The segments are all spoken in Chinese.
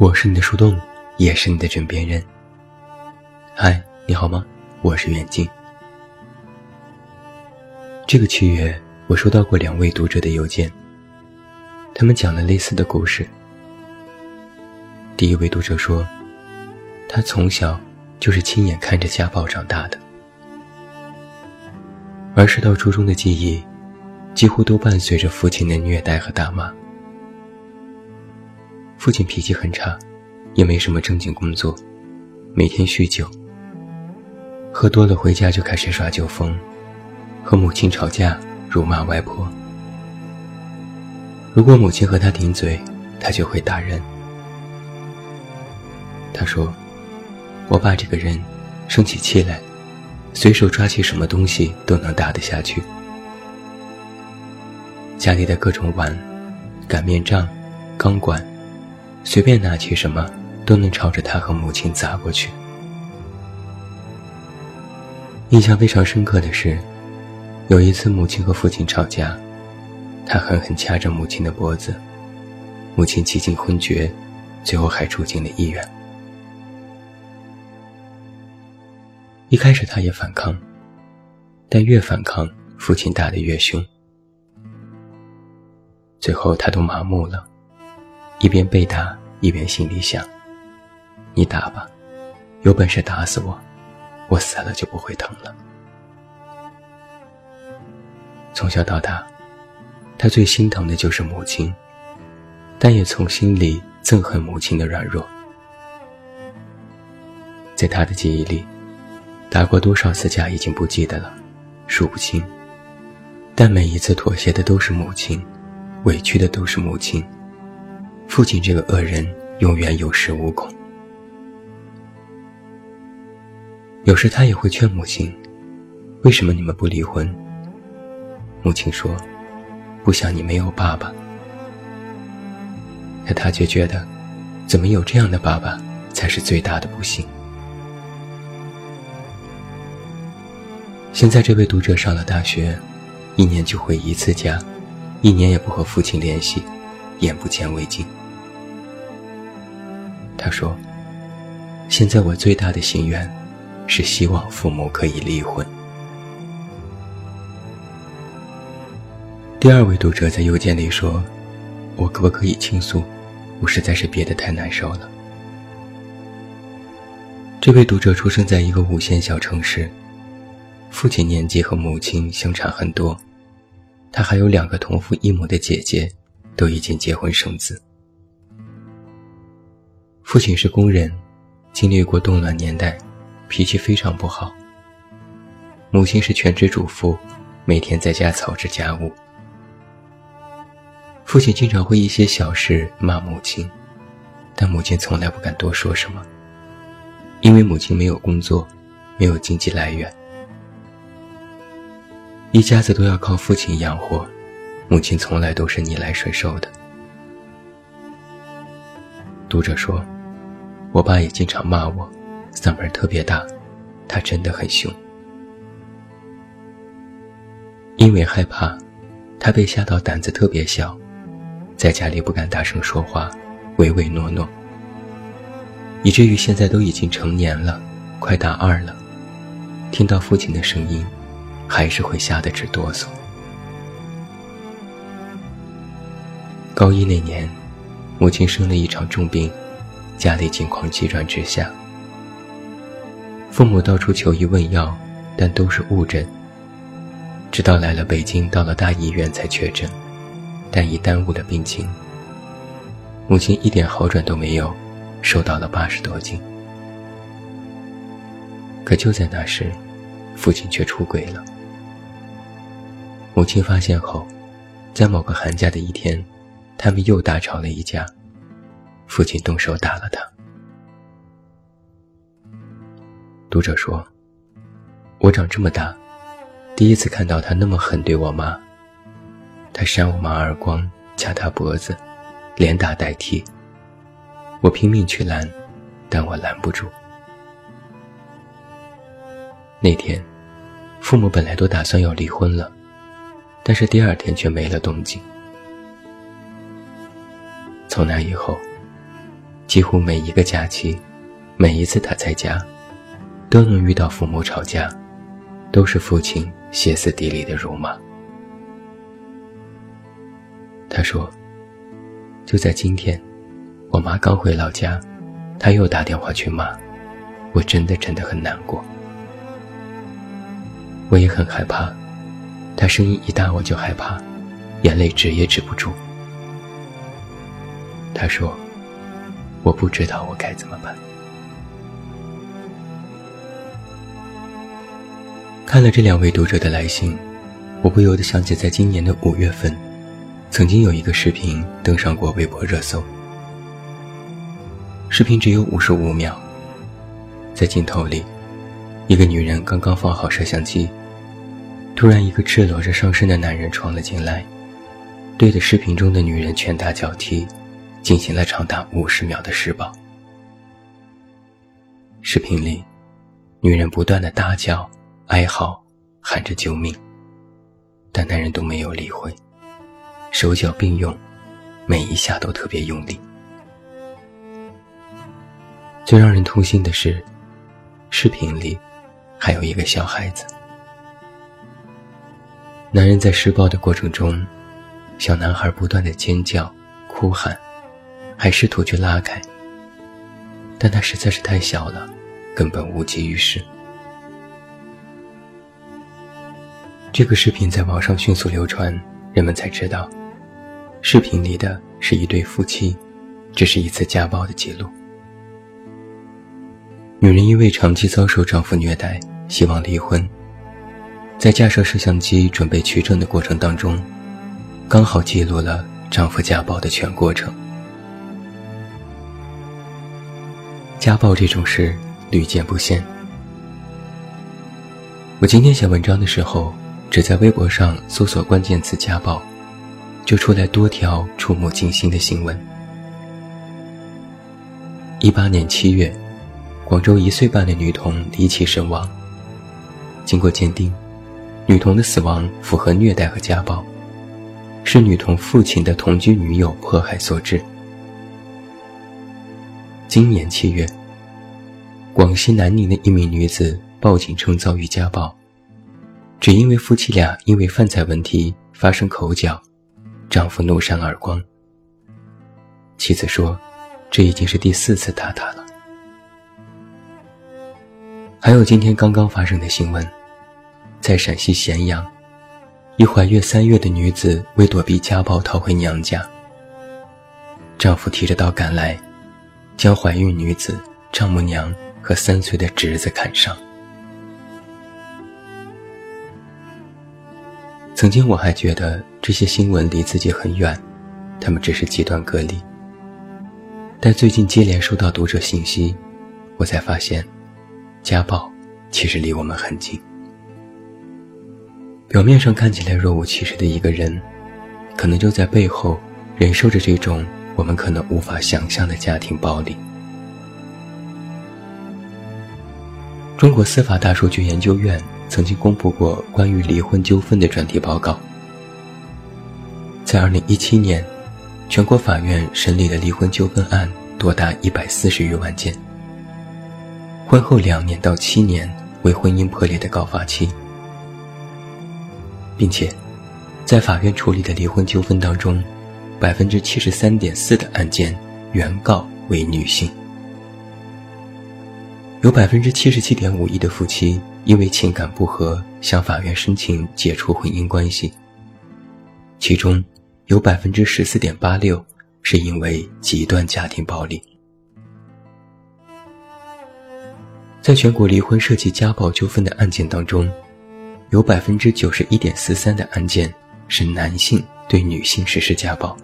我是你的树洞，也是你的枕边人。嗨，你好吗？我是远近。这个七月，我收到过两位读者的邮件，他们讲了类似的故事。第一位读者说，他从小就是亲眼看着家暴长大的，儿时到初中的记忆，几乎都伴随着父亲的虐待和打骂。父亲脾气很差，也没什么正经工作，每天酗酒。喝多了回家就开始耍酒疯，和母亲吵架，辱骂外婆。如果母亲和他顶嘴，他就会打人。他说：“我爸这个人，生起气来，随手抓起什么东西都能打得下去。家里的各种碗、擀面杖、钢管。”随便拿起什么，都能朝着他和母亲砸过去。印象非常深刻的是，有一次母亲和父亲吵架，他狠狠掐着母亲的脖子，母亲几近昏厥，最后还住进了医院。一开始他也反抗，但越反抗，父亲打得越凶，最后他都麻木了。一边被打，一边心里想：“你打吧，有本事打死我，我死了就不会疼了。”从小到大，他最心疼的就是母亲，但也从心里憎恨母亲的软弱。在他的记忆里，打过多少次架已经不记得了，数不清。但每一次妥协的都是母亲，委屈的都是母亲。父亲这个恶人永远有恃无恐。有时他也会劝母亲：“为什么你们不离婚？”母亲说：“不想你没有爸爸。”可他却觉得，怎么有这样的爸爸才是最大的不幸。现在这位读者上了大学，一年就回一次家，一年也不和父亲联系，眼不见为净。他说：“现在我最大的心愿，是希望父母可以离婚。”第二位读者在邮件里说：“我可不可以倾诉？我实在是憋得太难受了。”这位读者出生在一个五线小城市，父亲年纪和母亲相差很多，他还有两个同父异母的姐姐，都已经结婚生子。父亲是工人，经历过动乱年代，脾气非常不好。母亲是全职主妇，每天在家操持家务。父亲经常会一些小事骂母亲，但母亲从来不敢多说什么，因为母亲没有工作，没有经济来源，一家子都要靠父亲养活，母亲从来都是逆来顺受的。读者说。我爸也经常骂我，嗓门特别大，他真的很凶。因为害怕，他被吓到胆子特别小，在家里不敢大声说话，唯唯诺诺。以至于现在都已经成年了，快大二了，听到父亲的声音，还是会吓得直哆嗦。高一那年，母亲生了一场重病。家里境况急转直下，父母到处求医问药，但都是误诊。直到来了北京，到了大医院才确诊，但已耽误了病情。母亲一点好转都没有，瘦到了八十多斤。可就在那时，父亲却出轨了。母亲发现后，在某个寒假的一天，他们又大吵了一架。父亲动手打了他。读者说：“我长这么大，第一次看到他那么狠对我妈。他扇我妈耳光，掐她脖子，连打带踢。我拼命去拦，但我拦不住。那天，父母本来都打算要离婚了，但是第二天却没了动静。从那以后。”几乎每一个假期，每一次他在家，都能遇到父母吵架，都是父亲歇斯底里的辱骂。他说：“就在今天，我妈刚回老家，他又打电话去骂，我真的真的很难过。我也很害怕，他声音一大我就害怕，眼泪止也止不住。”他说。我不知道我该怎么办。看了这两位读者的来信，我不由得想起，在今年的五月份，曾经有一个视频登上过微博热搜。视频只有五十五秒，在镜头里，一个女人刚刚放好摄像机，突然一个赤裸着上身的男人闯了进来，对着视频中的女人拳打脚踢。进行了长达五十秒的施暴。视频里，女人不断的大叫、哀嚎，喊着救命，但男人都没有理会，手脚并用，每一下都特别用力。最让人痛心的是，视频里还有一个小孩子。男人在施暴的过程中，小男孩不断的尖叫、哭喊。还试图去拉开，但他实在是太小了，根本无济于事。这个视频在网上迅速流传，人们才知道，视频里的是一对夫妻，这是一次家暴的记录。女人因为长期遭受丈夫虐待，希望离婚，在架设摄像机准备取证的过程当中，刚好记录了丈夫家暴的全过程。家暴这种事屡见不鲜。我今天写文章的时候，只在微博上搜索关键词“家暴”，就出来多条触目惊心的新闻。一八年七月，广州一岁半的女童离奇身亡。经过鉴定，女童的死亡符合虐待和家暴，是女童父亲的同居女友迫害所致。今年七月，广西南宁的一名女子报警称遭遇家暴，只因为夫妻俩因为饭菜问题发生口角，丈夫怒扇耳光。妻子说，这已经是第四次打他了。还有今天刚刚发生的新闻，在陕西咸阳，一怀孕三月的女子为躲避家暴逃回娘家，丈夫提着刀赶来。将怀孕女子、丈母娘和三岁的侄子砍伤。曾经我还觉得这些新闻离自己很远，他们只是极端个例。但最近接连收到读者信息，我才发现，家暴其实离我们很近。表面上看起来若无其事的一个人，可能就在背后忍受着这种。我们可能无法想象的家庭暴力。中国司法大数据研究院曾经公布过关于离婚纠纷的专题报告，在2017年，全国法院审理的离婚纠纷案多达140余万件，婚后两年到七年为婚姻破裂的高发期，并且，在法院处理的离婚纠纷当中。百分之七十三点四的案件，原告为女性。有百分之七十七点五一的夫妻因为情感不和向法院申请解除婚姻关系。其中，有百分之十四点八六是因为极端家庭暴力。在全国离婚涉及家暴纠纷的案件当中，有百分之九十一点四三的案件是男性对女性实施家暴。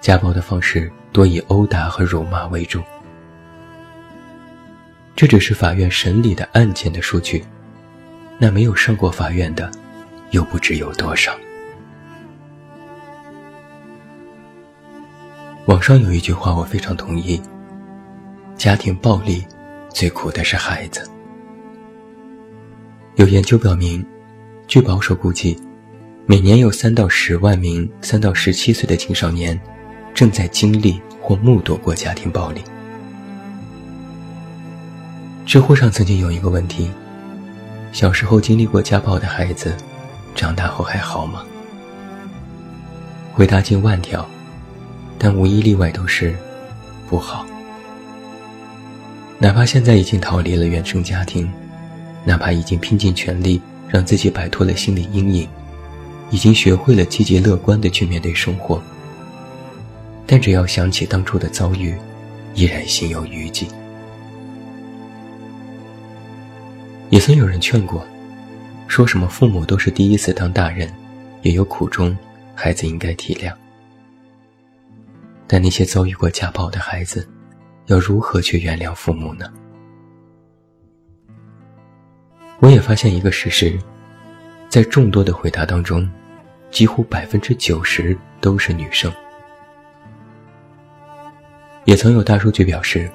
家暴的方式多以殴打和辱骂为主，这只是法院审理的案件的数据，那没有上过法院的，又不知有多少。网上有一句话我非常同意：家庭暴力最苦的是孩子。有研究表明，据保守估计，每年有三到十万名三到十七岁的青少年。正在经历或目睹过家庭暴力。知乎上曾经有一个问题：小时候经历过家暴的孩子，长大后还好吗？回答近万条，但无一例外都是不好。哪怕现在已经逃离了原生家庭，哪怕已经拼尽全力让自己摆脱了心理阴影，已经学会了积极乐观的去面对生活，但只要想起当初的遭遇，依然心有余悸。也曾有人劝过，说什么父母都是第一次当大人，也有苦衷，孩子应该体谅。但那些遭遇过家暴的孩子，要如何去原谅父母呢？我也发现一个事实，在众多的回答当中，几乎百分之九十都是女生。也曾有大数据表示，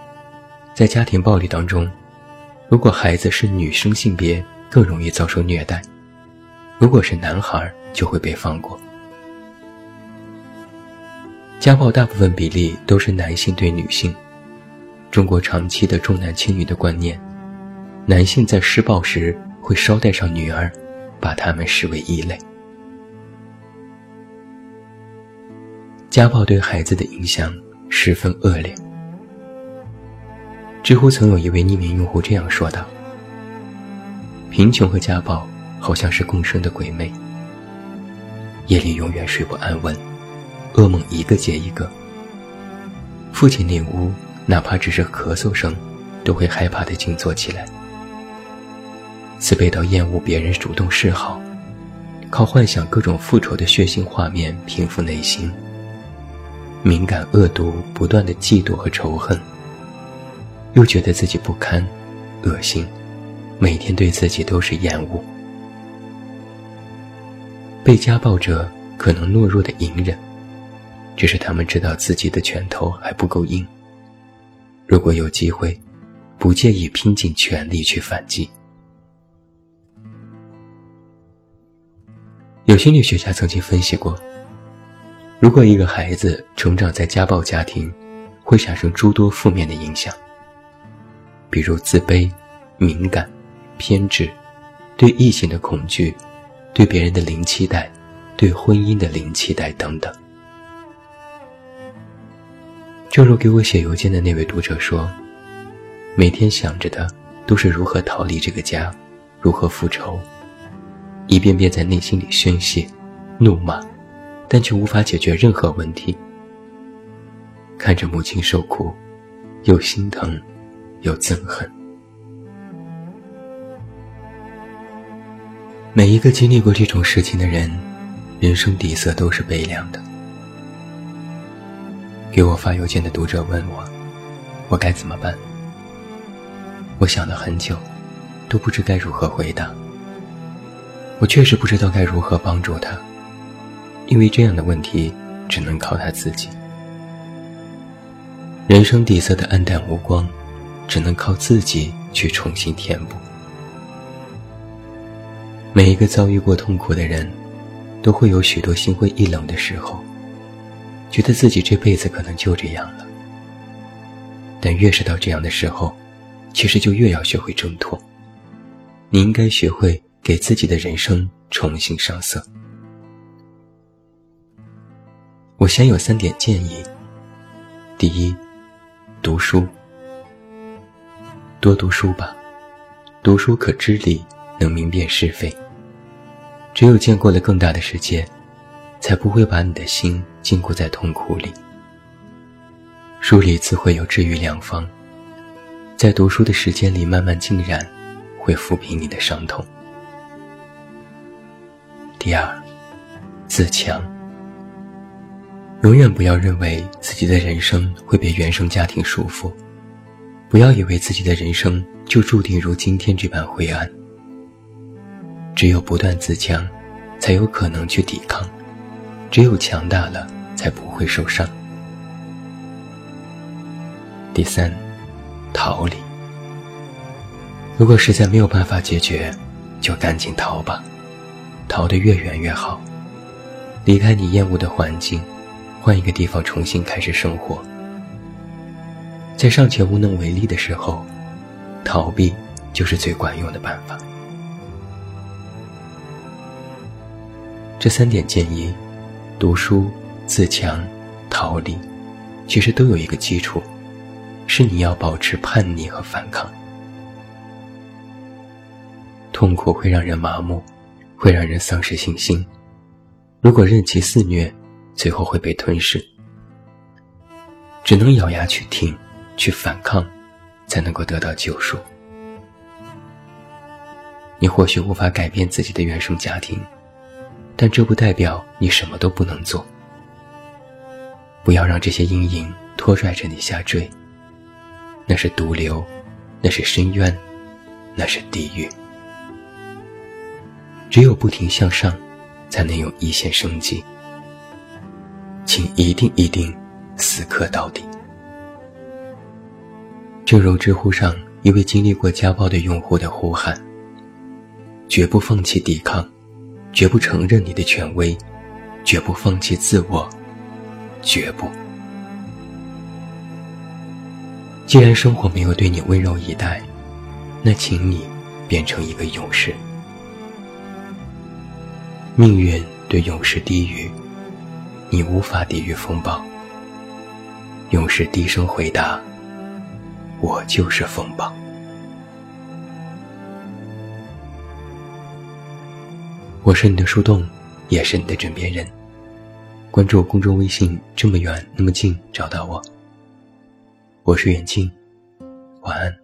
在家庭暴力当中。如果孩子是女生性别，更容易遭受虐待；如果是男孩，就会被放过。家暴大部分比例都是男性对女性。中国长期的重男轻女的观念，男性在施暴时会捎带上女儿，把他们视为异类。家暴对孩子的影响十分恶劣。知乎曾有一位匿名用户这样说道：“贫穷和家暴好像是共生的鬼魅，夜里永远睡不安稳，噩梦一个接一个。父亲那屋哪怕只是咳嗽声，都会害怕的静坐起来。自卑到厌恶别人主动示好，靠幻想各种复仇的血腥画面平复内心。敏感恶毒，不断的嫉妒和仇恨。”又觉得自己不堪、恶心，每天对自己都是厌恶。被家暴者可能懦弱的隐忍，只是他们知道自己的拳头还不够硬。如果有机会，不介意拼尽全力去反击。有心理学家曾经分析过，如果一个孩子成长在家暴家庭，会产生诸多负面的影响。比如自卑、敏感、偏执，对异性的恐惧，对别人的零期待，对婚姻的零期待等等。正如给我写邮件的那位读者说：“每天想着的都是如何逃离这个家，如何复仇，一遍遍在内心里宣泄、怒骂，但却无法解决任何问题。看着母亲受苦，又心疼。”又憎恨。每一个经历过这种事情的人，人生底色都是悲凉的。给我发邮件的读者问我，我该怎么办？我想了很久，都不知该如何回答。我确实不知道该如何帮助他，因为这样的问题只能靠他自己。人生底色的暗淡无光。只能靠自己去重新填补。每一个遭遇过痛苦的人，都会有许多心灰意冷的时候，觉得自己这辈子可能就这样了。但越是到这样的时候，其实就越要学会挣脱。你应该学会给自己的人生重新上色。我先有三点建议：第一，读书。多读书吧，读书可知理，能明辨是非。只有见过了更大的世界，才不会把你的心禁锢在痛苦里。书里自会有治愈良方，在读书的时间里慢慢浸染，会抚平你的伤痛。第二，自强。永远不要认为自己的人生会被原生家庭束缚。不要以为自己的人生就注定如今天这般灰暗。只有不断自强，才有可能去抵抗；只有强大了，才不会受伤。第三，逃离。如果实在没有办法解决，就赶紧逃吧，逃得越远越好。离开你厌恶的环境，换一个地方重新开始生活，在尚且无能为力的时候，逃避就是最管用的办法。这三点建议：读书、自强、逃离，其实都有一个基础，是你要保持叛逆和反抗。痛苦会让人麻木，会让人丧失信心。如果任其肆虐，最后会被吞噬。只能咬牙去听，去反抗，才能够得到救赎。你或许无法改变自己的原生家庭。但这不代表你什么都不能做。不要让这些阴影拖拽着你下坠。那是毒瘤，那是深渊，那是地狱。只有不停向上，才能有一线生机。请一定一定死磕到底。正如知乎上一位经历过家暴的用户的呼喊：绝不放弃抵抗。绝不承认你的权威，绝不放弃自我，绝不。既然生活没有对你温柔以待，那请你变成一个勇士。命运对勇士低语，你无法抵御风暴。勇士低声回答：“我就是风暴。”我是你的树洞，也是你的枕边人。关注公众微信，这么远那么近，找到我。我是远近，晚安。